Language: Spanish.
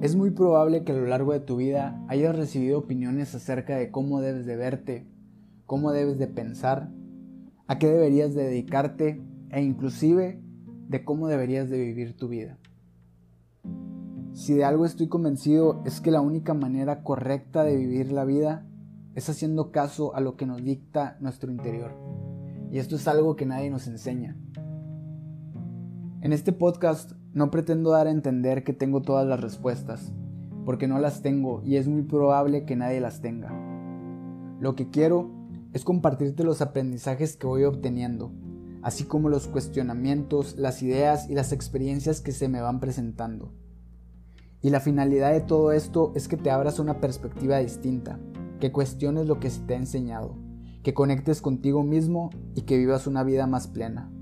Es muy probable que a lo largo de tu vida hayas recibido opiniones acerca de cómo debes de verte, cómo debes de pensar, a qué deberías de dedicarte e inclusive de cómo deberías de vivir tu vida. Si de algo estoy convencido es que la única manera correcta de vivir la vida es haciendo caso a lo que nos dicta nuestro interior. Y esto es algo que nadie nos enseña. En este podcast no pretendo dar a entender que tengo todas las respuestas, porque no las tengo y es muy probable que nadie las tenga. Lo que quiero es compartirte los aprendizajes que voy obteniendo, así como los cuestionamientos, las ideas y las experiencias que se me van presentando. Y la finalidad de todo esto es que te abras una perspectiva distinta, que cuestiones lo que se te ha enseñado, que conectes contigo mismo y que vivas una vida más plena.